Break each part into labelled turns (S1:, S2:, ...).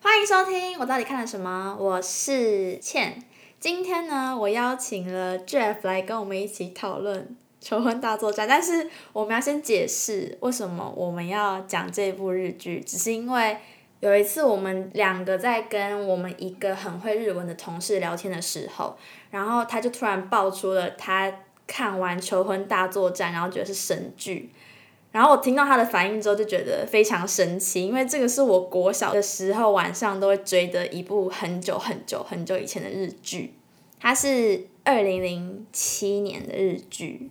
S1: 欢迎收听，我到底看了什么？我是倩。今天呢，我邀请了 Jeff 来跟我们一起讨论《求婚大作战》，但是我们要先解释为什么我们要讲这部日剧，只是因为有一次我们两个在跟我们一个很会日文的同事聊天的时候，然后他就突然爆出了他看完《求婚大作战》，然后觉得是神剧。然后我听到他的反应之后，就觉得非常神奇，因为这个是我国小的时候晚上都会追的一部很久很久很久以前的日剧，它是二零零七年的日剧。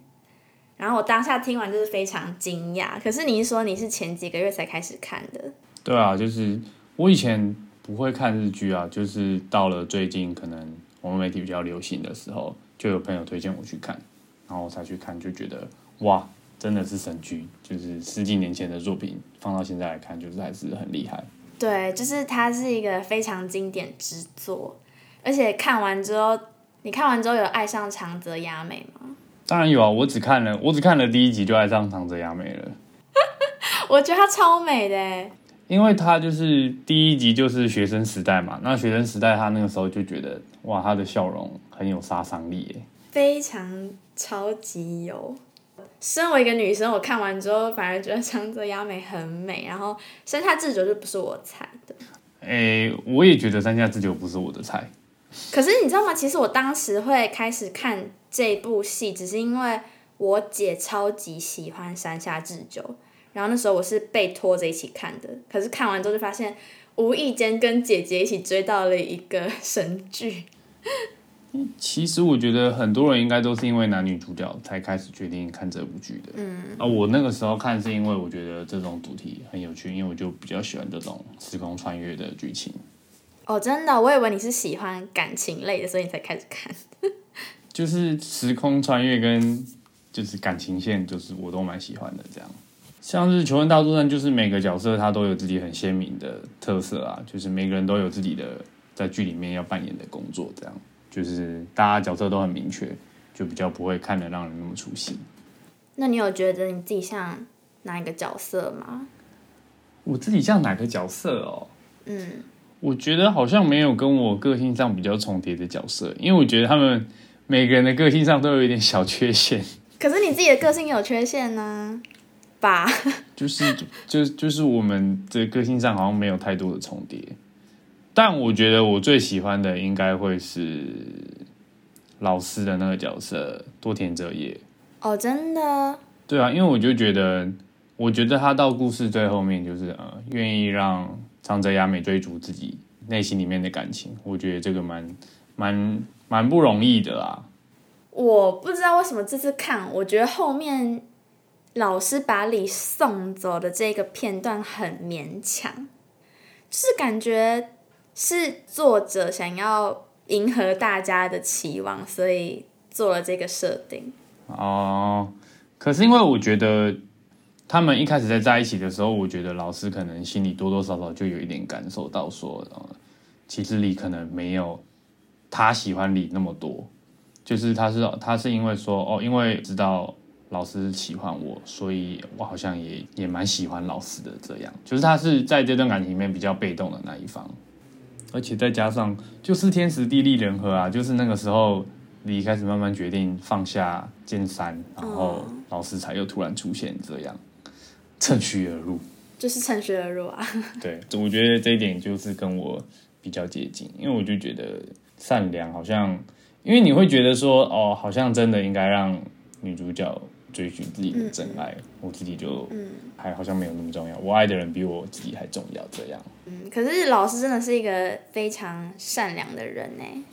S1: 然后我当下听完就是非常惊讶。可是你是说你是前几个月才开始看的？
S2: 对啊，就是我以前不会看日剧啊，就是到了最近可能网络媒体比较流行的时候，就有朋友推荐我去看，然后我才去看，就觉得哇。真的是神剧，就是十几年前的作品，放到现在来看，就是还是很厉害。
S1: 对，就是它是一个非常经典之作，而且看完之后，你看完之后有爱上长泽雅美吗？
S2: 当然有啊，我只看了，我只看了第一集就爱上长泽雅美了。
S1: 我觉得她超美的，
S2: 因为她就是第一集就是学生时代嘛，那学生时代她那个时候就觉得哇，她的笑容很有杀伤力，耶，
S1: 非常超级有。身为一个女生，我看完之后反而觉得长泽雅美很美，然后山下智久就不是我菜的。
S2: 诶，我也觉得山下智久不是我的菜。
S1: 可是你知道吗？其实我当时会开始看这部戏，只是因为我姐超级喜欢山下智久，然后那时候我是被拖着一起看的。可是看完之后就发现，无意间跟姐姐一起追到了一个神剧。
S2: 其实我觉得很多人应该都是因为男女主角才开始决定看这部剧的。嗯，啊，我那个时候看是因为我觉得这种主题很有趣，因为我就比较喜欢这种时空穿越的剧情。
S1: 哦，真的，我以为你是喜欢感情类的，所以你才开始看。
S2: 就是时空穿越跟就是感情线，就是我都蛮喜欢的。这样，像是《求婚大作战》，就是每个角色他都有自己很鲜明的特色啊，就是每个人都有自己的在剧里面要扮演的工作，这样。就是大家角色都很明确，就比较不会看得让人那么出戏。
S1: 那你有觉得你自己像哪一个角色吗？
S2: 我自己像哪个角色哦？嗯，我觉得好像没有跟我个性上比较重叠的角色，因为我觉得他们每个人的个性上都有一点小缺陷。
S1: 可是你自己的个性有缺陷呢？吧？
S2: 就是就就是我们的个性上好像没有太多的重叠。但我觉得我最喜欢的应该会是老师的那个角色多田哲也。
S1: 哦，真的？
S2: 对啊，因为我就觉得，我觉得他到故事最后面，就是呃，愿意让长泽雅美追逐自己内心里面的感情，我觉得这个蛮蛮蛮不容易的啦。
S1: 我不知道为什么这次看，我觉得后面老师把李送走的这个片段很勉强，就是感觉。是作者想要迎合大家的期望，所以做了这个设定。
S2: 哦，可是因为我觉得他们一开始在在一起的时候，我觉得老师可能心里多多少少就有一点感受到，说，其实你可能没有他喜欢你那么多，就是他是他是因为说，哦，因为知道老师喜欢我，所以我好像也也蛮喜欢老师的这样，就是他是在这段感情里面比较被动的那一方。而且再加上，就是天时地利人和啊，就是那个时候，你开始慢慢决定放下剑山，然后老师才又突然出现，这样趁虚而入，
S1: 就是趁虚而入啊。
S2: 对，我觉得这一点就是跟我比较接近，因为我就觉得善良好像，因为你会觉得说，哦，好像真的应该让女主角。追寻自己的真爱，我自己就还好像没有那么重要。我爱的人比我自己还重要，这样。
S1: 嗯，可是老师真的是一个非常善良的人呢。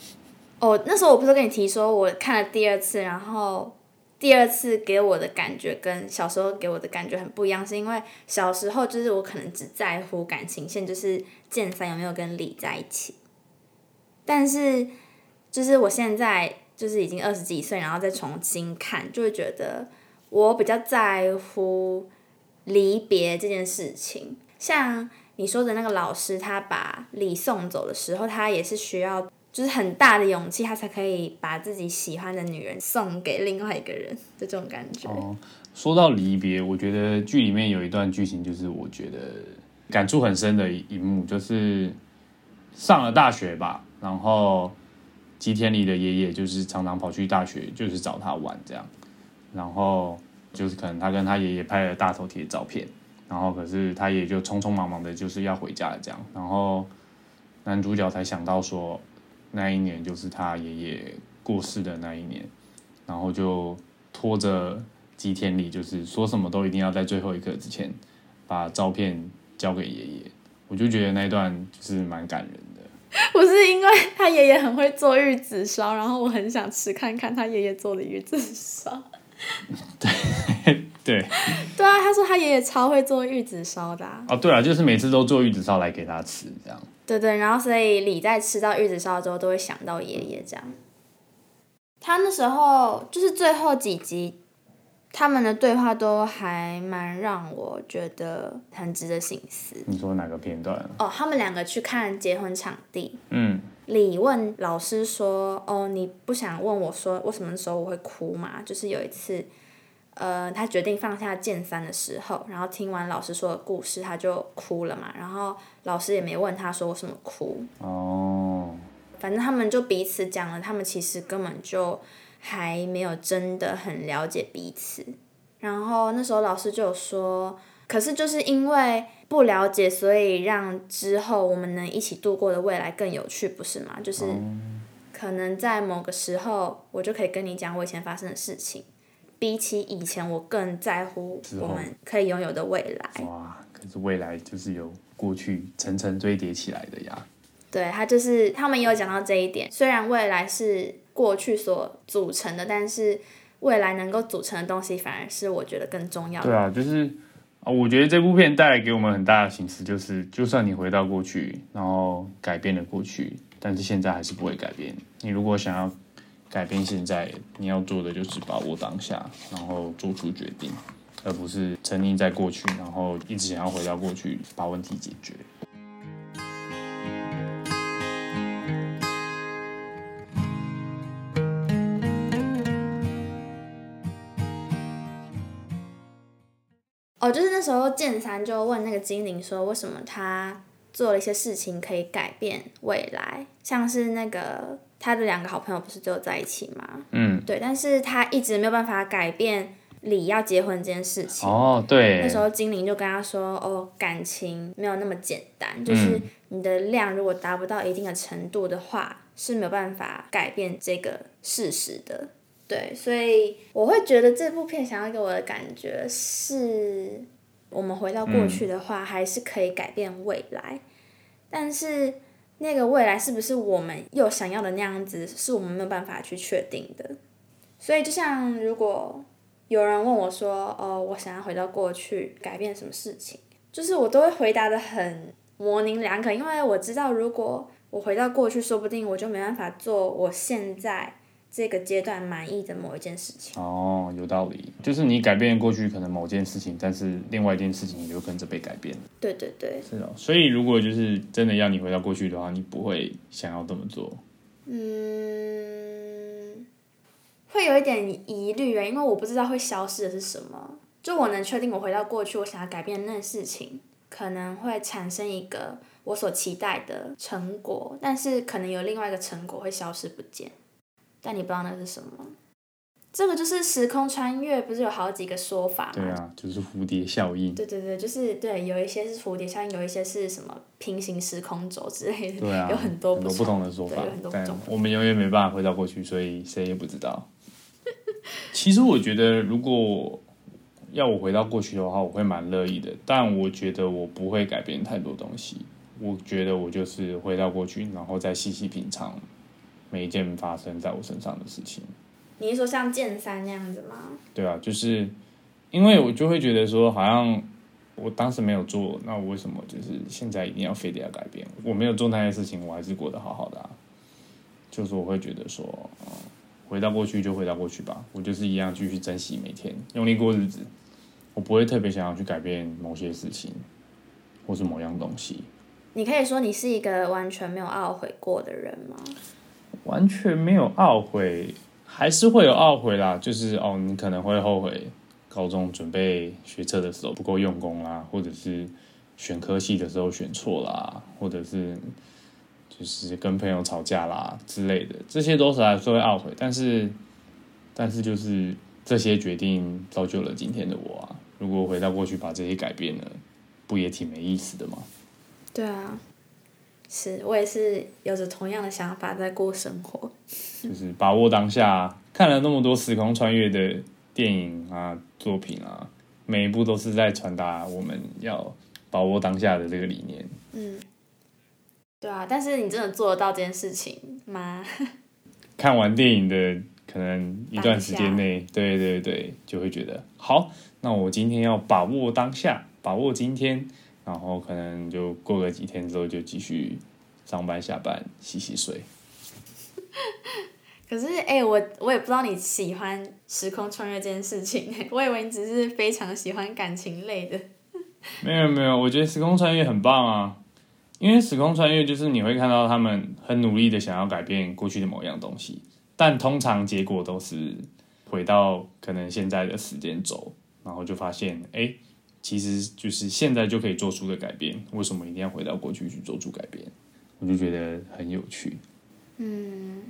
S1: 哦，那时候我不是跟你提说，我看了第二次，然后第二次给我的感觉跟小时候给我的感觉很不一样，是因为小时候就是我可能只在乎感情线，就是剑三有没有跟李在一起。但是就是我现在就是已经二十几岁，然后再重新看，就会觉得。我比较在乎离别这件事情，像你说的那个老师，他把礼送走的时候，他也是需要就是很大的勇气，他才可以把自己喜欢的女人送给另外一个人的这种感觉。
S2: 哦，说到离别，我觉得剧里面有一段剧情，就是我觉得感触很深的一幕，就是上了大学吧，然后吉田里的爷爷就是常常跑去大学，就是找他玩这样，然后就是可能他跟他爷爷拍了大头贴照片，然后可是他也就匆匆忙忙的就是要回家了这样，然后男主角才想到说那一年就是他爷爷过世的那一年，然后就拖着吉田里，就是说什么都一定要在最后一刻之前把照片交给爷爷。我就觉得那一段就是蛮感人的。
S1: 不是因为他爷爷很会做玉子烧，然后我很想吃看看他爷爷做的玉子烧。
S2: 对 对
S1: 对啊，他说他爷爷超会做玉子烧的、啊。
S2: 哦，对啊，就是每次都做玉子烧来给他吃，这样。
S1: 对对，然后所以李在吃到玉子烧之后，都会想到爷爷这样。他那时候就是最后几集，他们的对话都还蛮让我觉得很值得醒思。
S2: 你说哪个片段？
S1: 哦，他们两个去看结婚场地，
S2: 嗯，
S1: 李问老师说：“哦，你不想问我说为什么时候我会哭吗？”就是有一次，呃，他决定放下剑三的时候，然后听完老师说的故事，他就哭了嘛。然后老师也没问他说为什么哭，
S2: 哦，
S1: 反正他们就彼此讲了，他们其实根本就还没有真的很了解彼此。然后那时候老师就有说，可是就是因为不了解，所以让之后我们能一起度过的未来更有趣，不是吗？就是可能在某个时候，我就可以跟你讲我以前发生的事情，比起以前，我更在乎我们可以拥有的未来。
S2: 哇，可是未来就是由过去层层堆叠起来的呀。
S1: 对他就是他们也有讲到这一点，虽然未来是过去所组成的，但是未来能够组成的东西，反而是我觉得更重要的。
S2: 对啊，就是啊，我觉得这部片带来给我们很大的形式，就是就算你回到过去，然后改变了过去，但是现在还是不会改变。你如果想要改变现在，你要做的就是把握当下，然后做出决定，而不是沉溺在过去，然后一直想要回到过去把问题解决。
S1: 就是那时候剑三就问那个精灵说，为什么他做了一些事情可以改变未来，像是那个他的两个好朋友不是最后在一起吗？
S2: 嗯，
S1: 对，但是他一直没有办法改变李要结婚这件事情。
S2: 哦，对，
S1: 那时候精灵就跟他说：“哦，感情没有那么简单，就是你的量如果达不到一定的程度的话，是没有办法改变这个事实的。”对，所以我会觉得这部片想要给我的感觉是，我们回到过去的话，还是可以改变未来，但是那个未来是不是我们又想要的那样子，是我们没有办法去确定的。所以，就像如果有人问我说：“哦，我想要回到过去改变什么事情？”就是我都会回答的很模棱两可，因为我知道如果我回到过去，说不定我就没办法做我现在这个阶段满意的某一件事情。
S2: 哦，有道理，就是你改变过去可能某件事情，但是另外一件事情也有跟着被改变。
S1: 对对对，
S2: 是哦，所以如果就是真的要你回到过去的话，你不会想要这么做。
S1: 嗯，会有一点疑虑啊，因为我不知道会消失的是什么。就我能确定，我回到过去，我想要改变那事情，可能会产生一个我所期待的成果，但是可能有另外一个成果会消失不见，但你不知道那是什么。这个就是时空穿越，不是有好几个说法吗？
S2: 对啊，就是蝴蝶效应。
S1: 对对对，就是对，有一些是蝴蝶效应，有一些是什么平行时空轴之类的，
S2: 对啊，
S1: 有很多
S2: 很多不同的说法
S1: 有很，多不
S2: 但
S1: 同。
S2: 我们永远没办法回到过去，所以谁也不知道。其实我觉得，如果要我回到过去的话，我会蛮乐意的，但我觉得我不会改变太多东西。我觉得我就是回到过去，然后再细细品尝每一件发生在我身上的事情。
S1: 你是说像剑三那样子吗？
S2: 对啊，就是因为我就会觉得说，好像我当时没有做，那我为什么就是现在一定要非得要改变？我没有做那些事情，我还是过得好好的啊。就是我会觉得说，嗯，回到过去就回到过去吧，我就是一样继续珍惜每天，用力过日子。我不会特别想要去改变某些事情，或是某样东西。
S1: 你可以说你是一个完全没有懊悔过的人吗？
S2: 完全没有懊悔，还是会有懊悔啦。就是哦，你可能会后悔高中准备学车的时候不够用功啦，或者是选科系的时候选错啦，或者是就是跟朋友吵架啦之类的，这些都是还是会懊悔，但是但是就是这些决定造就了今天的我啊。如果回到过去把这些改变了，不也挺没意思的吗？
S1: 对啊，是我也是有着同样的想法在过生活。
S2: 就是把握当下，看了那么多时空穿越的电影啊作品啊，每一部都是在传达我们要把握当下的这个理念。
S1: 嗯，对啊，但是你真的做得到这件事情吗？
S2: 看完电影的可能一段时间内，对对对，就会觉得好，那我今天要把握当下，把握今天，然后可能就过个几天之后就继续上班下班洗洗睡。
S1: 可是，哎、我我也不知道你喜欢时空穿越这件事情，我以为你只是非常喜欢感情类的。
S2: 没有没有，我觉得时空穿越很棒啊，因为时空穿越就是你会看到他们很努力的想要改变过去的某样东西，但通常结果都是回到可能现在的时间轴，然后就发现，哎，其实就是现在就可以做出的改变，为什么一定要回到过去去做出改变？我就觉得很有趣。
S1: 嗯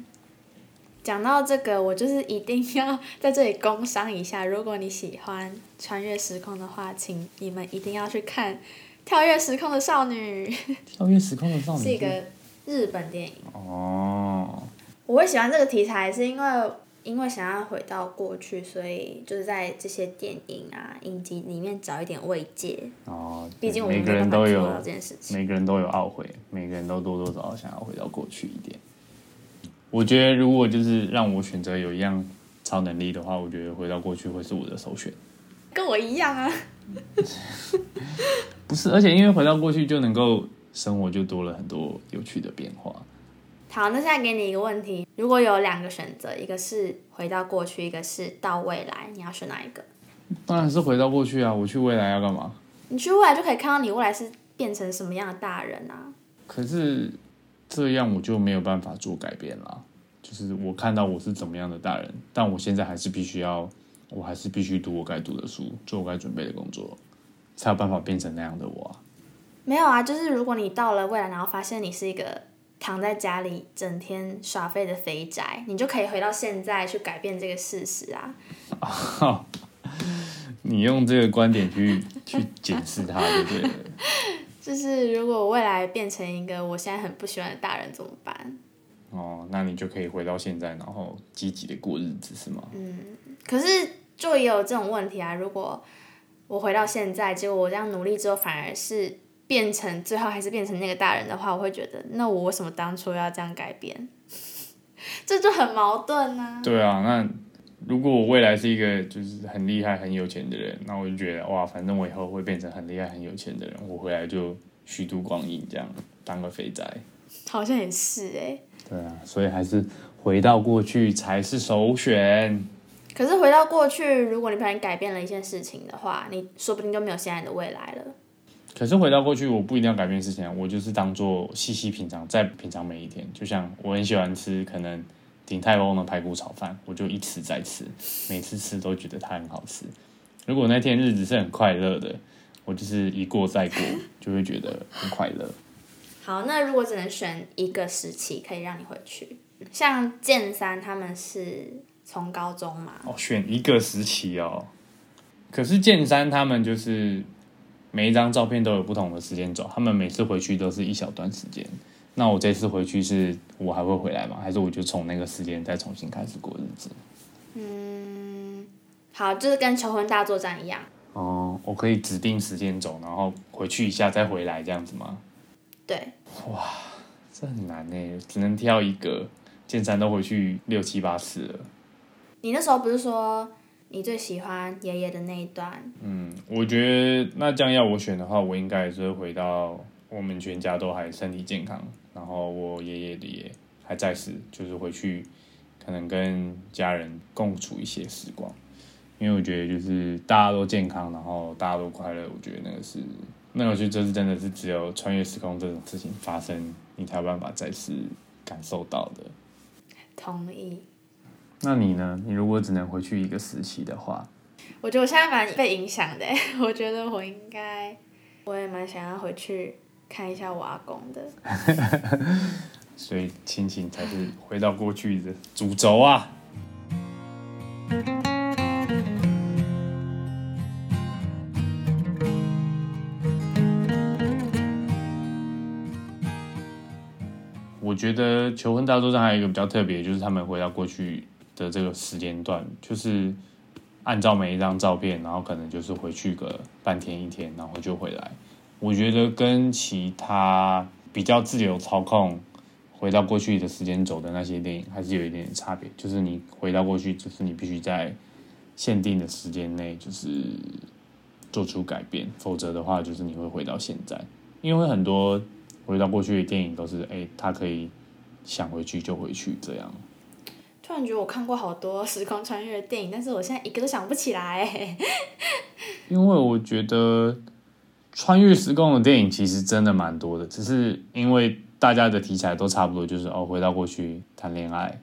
S1: 讲到这个，我就是一定要 在这里工商一下。如果你喜欢穿越时空的话，请你们一定要去看《跳跃时空的少女》，
S2: 跳跃时空的少女
S1: 是一个日本电影。
S2: 哦，
S1: 我会喜欢这个题材，是因为因为想要回到过去，所以就是在这些电影啊、影集里面找一点慰藉。
S2: 哦，
S1: 毕竟我
S2: 每
S1: 们每
S2: 个人都有
S1: 这件事情。
S2: 每个人都有懊悔，每个人都多多少少想要回到过去一点。我觉得如果就是让我选择有一样超能力的话，我觉得回到过去会是我的首选。
S1: 跟我一样啊。
S2: 不是，而且因为回到过去就能够生活就多了很多有趣的变化。
S1: 好，那现在给你一个问题：如果有两个选择，一个是回到过去，一个是到未来，你要选哪一个？
S2: 当然是回到过去啊！我去未来要干嘛？
S1: 你去未来就可以看到你未来是变成什么样的大人啊。
S2: 可是这样我就没有办法做改变了。就是我看到我是怎么样的大人，但我现在还是必须要，我还是必须读我该读的书，做我该准备的工作，才有办法变成那样的我啊。
S1: 没有啊，就是如果你到了未来，然后发现你是一个躺在家里整天耍废的肥宅，你就可以回到现在去改变这个事实啊。
S2: 你用这个观点去去检视它，对不对？
S1: 就是如果我未来变成一个我现在很不喜欢的大人怎么办？
S2: 哦，那你就可以回到现在，然后积极的过日子，是吗？
S1: 嗯可是就也有这种问题啊，如果我回到现在，结果我这样努力之后，反而是变成最后还是变成那个大人的话，我会觉得，那我为什么当初要这样改变？这就很矛盾啊。
S2: 对啊，那如果我未来是一个就是很厉害、很有钱的人，那我就觉得哇，反正我以后会变成很厉害、很有钱的人，我回来就虚度光阴，这样当个肥宅。
S1: 好像也是哎、
S2: 对啊，所以还是回到过去才是首选。
S1: 可是回到过去，如果你不小心改变了一件事情的话，你说不定就没有现在的未来了。
S2: 可是回到过去，我不一定要改变事情啊，我就是当做细细品尝，再品尝每一天。就像我很喜欢吃可能鼎泰丰的排骨炒饭，我就一吃再吃，每次吃都觉得它很好吃。如果那天日子是很快乐的，我就是一过再过，就会觉得很快乐。
S1: 好，那如果只能选一个时期可以让你回去，像剑三他们是从高中嘛，
S2: 哦，选一个时期哦。可是剑三他们就是每一张照片都有不同的时间轴，他们每次回去都是一小段时间。那我这次回去是我还会回来吗？还是我就从那个时间再重新开始过日子？
S1: 嗯好，就是跟求婚大作战一样。
S2: 哦，我可以指定时间轴，然后回去一下再回来这样子吗？
S1: 对，哇
S2: 这很难呢，只能挑一个。剑山都回去六七八次了。
S1: 你那时候不是说你最喜欢爷爷的那一段？
S2: 嗯，我觉得那这样要我选的话，我应该也是会回到我们全家都还身体健康，然后我爷爷的也还在世，就是回去可能跟家人共处一些时光。因为我觉得就是大家都健康，然后大家都快乐，我觉得那个是那个我觉得这是真的是只有穿越时空这种事情发生，你才有办法再次感受到的。
S1: 同意。
S2: 那你呢？你如果只能回去一个时期的话，
S1: 我觉得我现在蛮被影响的，我觉得我应该，我也蛮想要回去看一下我阿公的。
S2: 所以亲情才是回到过去的主轴啊。我觉得《求婚大作战》还有一个比较特别，就是他们回到过去的这个时间段，就是按照每一张照片，然后可能就是回去个半天一天，然后就回来。我觉得跟其他比较自由操控回到过去的时间轴的那些电影还是有一点点差别。就是你回到过去，就是你必须在限定的时间内，就是做出改变，否则的话，就是你会回到现在。因为很多回到过去的电影都是，哎，他可以想回去就回去这样。
S1: 突然觉得我看过好多时空穿越的电影，但是我现在一个都想不起来。
S2: 因为我觉得穿越时空的电影其实真的蛮多的，只是因为大家的题材都差不多，就是哦回到过去谈恋爱，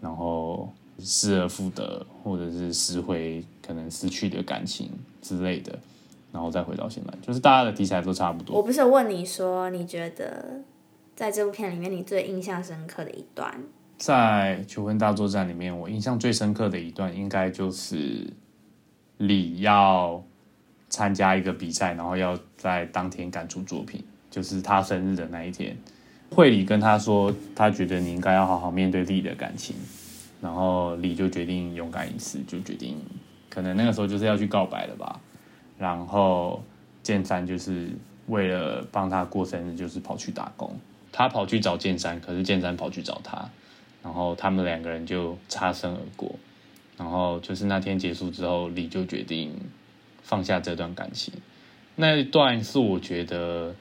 S2: 然后失而复得，或者是拾回可能失去的感情之类的，然后再回到现在，就是大家的题材都差不多。
S1: 我不是有问你说，你觉得在这部片里面你最印象深刻的一段？
S2: 在《求婚大作战》里面，我印象最深刻的一段，应该就是李要参加一个比赛，然后要在当天赶出作品，就是他生日的那一天。惠理跟他说，他觉得你应该要好好面对自己的感情，然后李就决定勇敢一次，就决定可能那个时候就是要去告白了吧。然后剑三就是为了帮他过生日，就是跑去打工。他跑去找剑三，可是剑三跑去找他。然后他们两个人就擦身而过，然后就是那天结束之后，李就决定放下这段感情。那一段是我觉得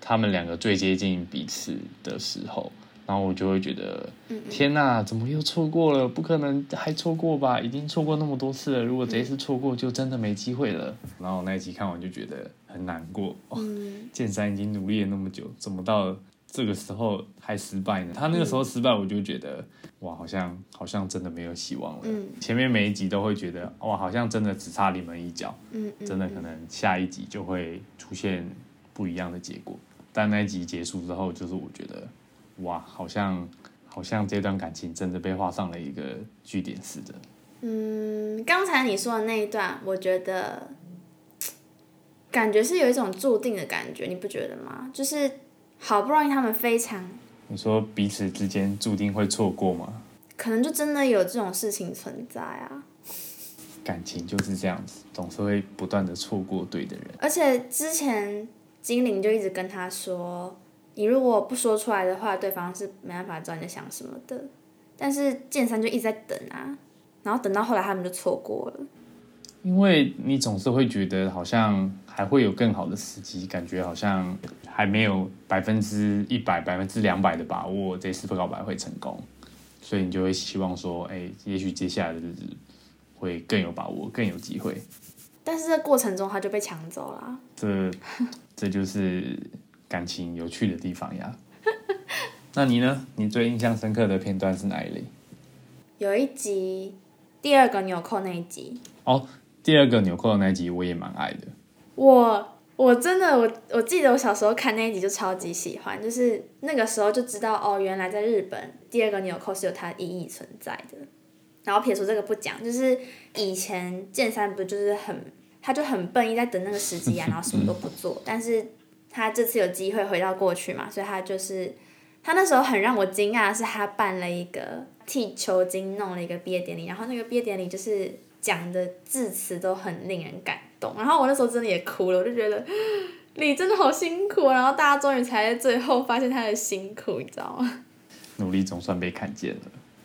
S2: 他们两个最接近彼此的时候，然后我就会觉得，天哪，怎么又错过了？不可能还错过吧？已经错过那么多次了，如果这一次错过，就真的没机会了。然后那一集看完就觉得很难过。哦，剑三已经努力了那么久，怎么到？这个时候还失败呢？他那个时候失败，我就觉得哇，好像好像真的没有希望了。前面每一集都会觉得哇，好像真的只差临门一脚。嗯真的可能下一集就会出现不一样的结果。但那一集结束之后，就是我觉得哇，好像好像这段感情真的被画上了一个句点似的。
S1: 嗯，刚才你说的那一段，我觉得感觉是有一种注定的感觉，你不觉得吗？就是。好不容易他们非常，
S2: 你说彼此之间注定会错过吗？
S1: 可能就真的有这种事情存在啊。
S2: 感情就是这样子，总是会不断的错过对的人。
S1: 而且之前精灵就一直跟他说，你如果不说出来的话，对方是没办法知道你在想什么的。但是剑三就一直在等啊，然后等到后来他们就错过了。
S2: 因为你总是会觉得好像还会有更好的时机，感觉好像还没有百分之一百、百分之两百的把握这次告白会成功，所以你就会希望说，哎，也许接下来的日子会更有把握，更有机会。
S1: 但是这过程中他就被抢走了。
S2: 这这就是感情有趣的地方呀。那你呢？你最印象深刻的片段是哪一类？
S1: 有一集，第二个纽扣那一集。
S2: 哦。第二个纽扣的那集我也蛮爱的，
S1: 我我真的我我记得我小时候看那一集就超级喜欢，就是那个时候就知道哦，原来在日本第二个纽扣是有它的意义存在的。然后撇除这个不讲，就是以前剑三不就是很他就很笨，一在等那个时机啊，然后什么都不做。但是他这次有机会回到过去嘛，所以他就是他那时候很让我惊讶的是，他办了一个替球精弄了一个毕业典礼，然后那个毕业典礼就是。讲的字词都很令人感动，然后我那时候真的也哭了，我就觉得你真的好辛苦，然后大家终于才在最后发现他的辛苦，你知道吗？
S2: 努力总算被看见了。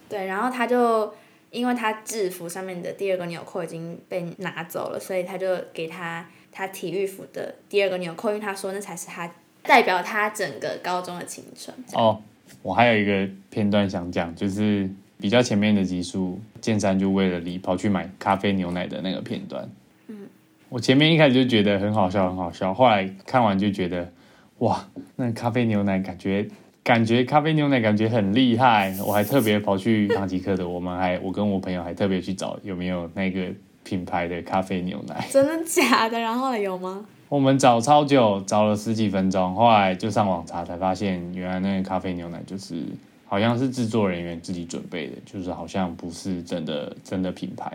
S1: 对，然后他就因为他制服上面的第二个纽扣已经被拿走了，所以他就给他他体育服的第二个纽扣，因为他说那才是他代表他整个高中的青春。
S2: 哦，我还有一个片段想讲，就是。比较前面的集数，剑山就为了你跑去买咖啡牛奶的那个片段。嗯，我前面一开始就觉得很好笑，很好笑。后来看完就觉得，哇，那咖啡牛奶感觉感觉咖啡牛奶感觉很厉害。我还特别跑去唐吉诃德，我们还我跟我朋友还特别去找有没有那个品牌的咖啡牛奶。
S1: 真的假的？然后有吗？
S2: 我们找超久，找了十几分钟，后来就上网查才发现，原来那个咖啡牛奶就是好像是制作人员自己准备的，就是好像不是真的真的品牌。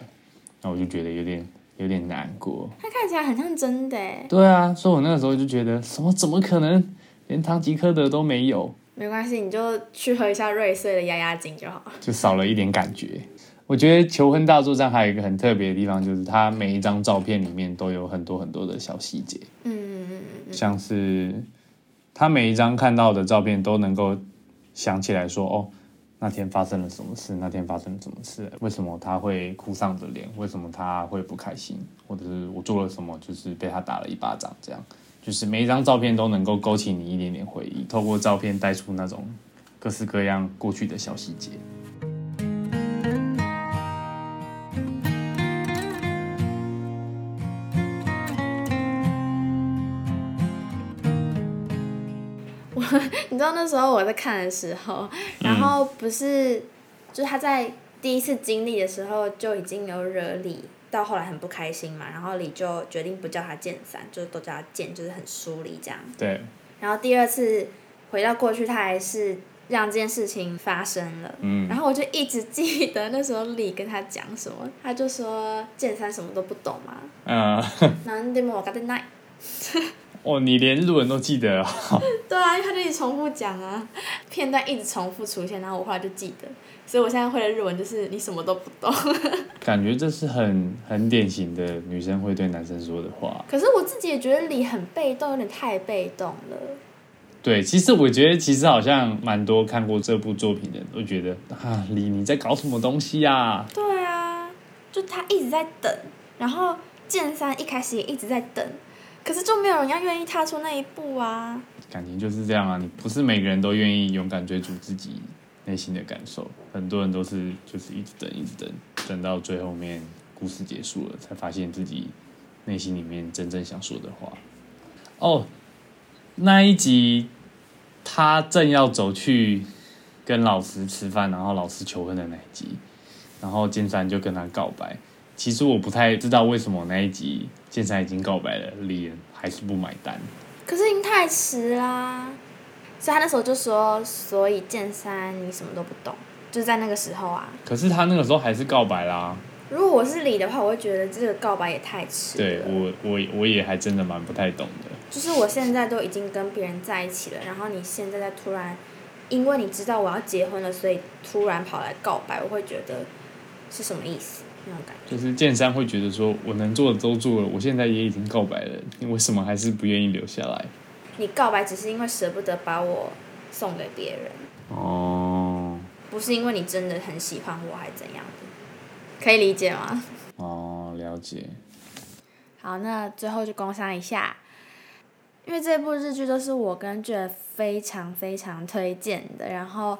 S2: 那我就觉得有点有点难过。
S1: 他看起来很像真的哎。
S2: 对啊，所以我那个时候就觉得，什么怎么可能，连堂吉诃德都没有？
S1: 没关系，你就去喝一下瑞穗的压压惊就好。
S2: 就少了一点感觉。我觉得《求婚大作战》还有一个很特别的地方，就是它每一张照片里面都有很多很多的小细节。嗯嗯嗯嗯。像是他每一张看到的照片都能够想起来说，哦，那天发生了什么事？那天发生了什么事？为什么他会哭丧着脸？为什么他会不开心？或者是我做了什么，就是被他打了一巴掌？这样，就是每一张照片都能够勾起你一点点回忆，透过照片带出那种各式各样过去的小细节。
S1: 你知道那时候我在看的时候，然后不是，就是他在第一次经历的时候就已经有惹李，到后来很不开心嘛，然后李就决定不叫他剑三，就是都叫他剑，就是很疏离这样。
S2: 对。
S1: 然后第二次回到过去，他还是让这件事情发生了。嗯。然后我就一直记得那时候李跟他讲什么，他就说剑三什么都不懂嘛。
S2: 哦，你连日文都记得啊？
S1: 对啊，因为他就一直重复讲啊，片段一直重复出现，然后我后来就记得，所以我现在会的日文就是你什么都不懂。
S2: 感觉这是很很典型的女生会对男生说的话。
S1: 可是我自己也觉得你很被动，有点太被动了。
S2: 对，其实我觉得其实好像蛮多看过这部作品的人都觉得啊，李你在搞什么东西呀？
S1: 对啊，就他一直在等，然后剑三一开始也一直在等。可是就没有人要愿意踏出那一步啊！
S2: 感情就是这样啊，你不是每个人都愿意勇敢追逐自己内心的感受，很多人都是就是一直等，一直等，等到最后面故事结束了，才发现自己内心里面真正想说的话。哦，那一集他正要走去跟老师吃饭，然后老师求婚的那一集，然后金山就跟他告白。其实我不太知道为什么那一集剑三已经告白了，李岩还是不买单。
S1: 可是已经太迟啦，所以他那时候就说：“所以剑三你什么都不懂。”就在那个时候啊。
S2: 可是他那个时候还是告白啦。
S1: 如果我是李的话，我会觉得这个告白也太迟。
S2: 对我，我我也还真的蛮不太懂的。
S1: 就是我现在都已经跟别人在一起了，然后你现在在突然，因为你知道我要结婚了，所以突然跑来告白，我会觉得是什么意思？
S2: 就是剑山会觉得说，我能做的都做了，我现在也已经告白了，你为什么还是不愿意留下来？
S1: 你告白只是因为舍不得把我送给别人哦，不是因为你真的很喜欢我，还怎样的？可以理解吗？
S2: 哦，了解。
S1: 好，那最后就工商一下，因为这部日剧都是我跟 Jeff 非常非常推荐的，然后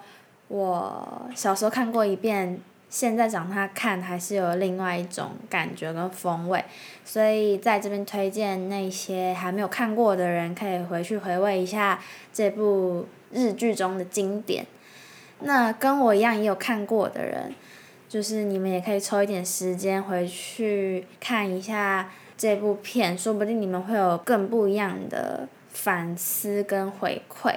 S1: 我小时候看过一遍。现在长大看还是有另外一种感觉跟风味，所以在这边推荐那些还没有看过的人，可以回去回味一下这部日剧中的经典。那跟我一样也有看过的人，就是你们也可以抽一点时间回去看一下这部片，说不定你们会有更不一样的反思跟回馈。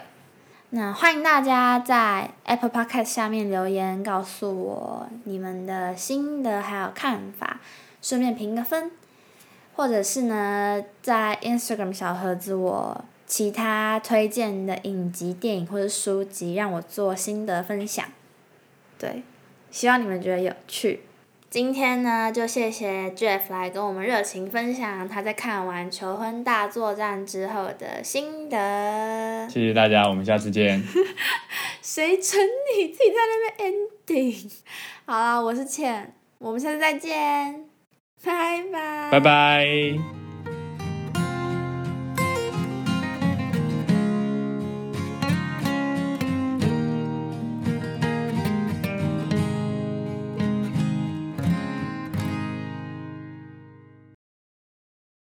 S1: 那欢迎大家在 Apple Podcast 下面留言，告诉我你们的心得还有看法，顺便评个分，或者是呢，在 Instagram 小盒子我其他推荐的影集、电影或者书籍，让我做心得分享。对，希望你们觉得有趣。今天呢，就谢谢 Jeff 来跟我们热情分享他在看完《求婚大作战》之后的心得。
S2: 谢谢大家，我们下次见。
S1: 谁准你自己在那边 ending？好了，我是倩，我们下次再见，拜拜。
S2: 拜拜。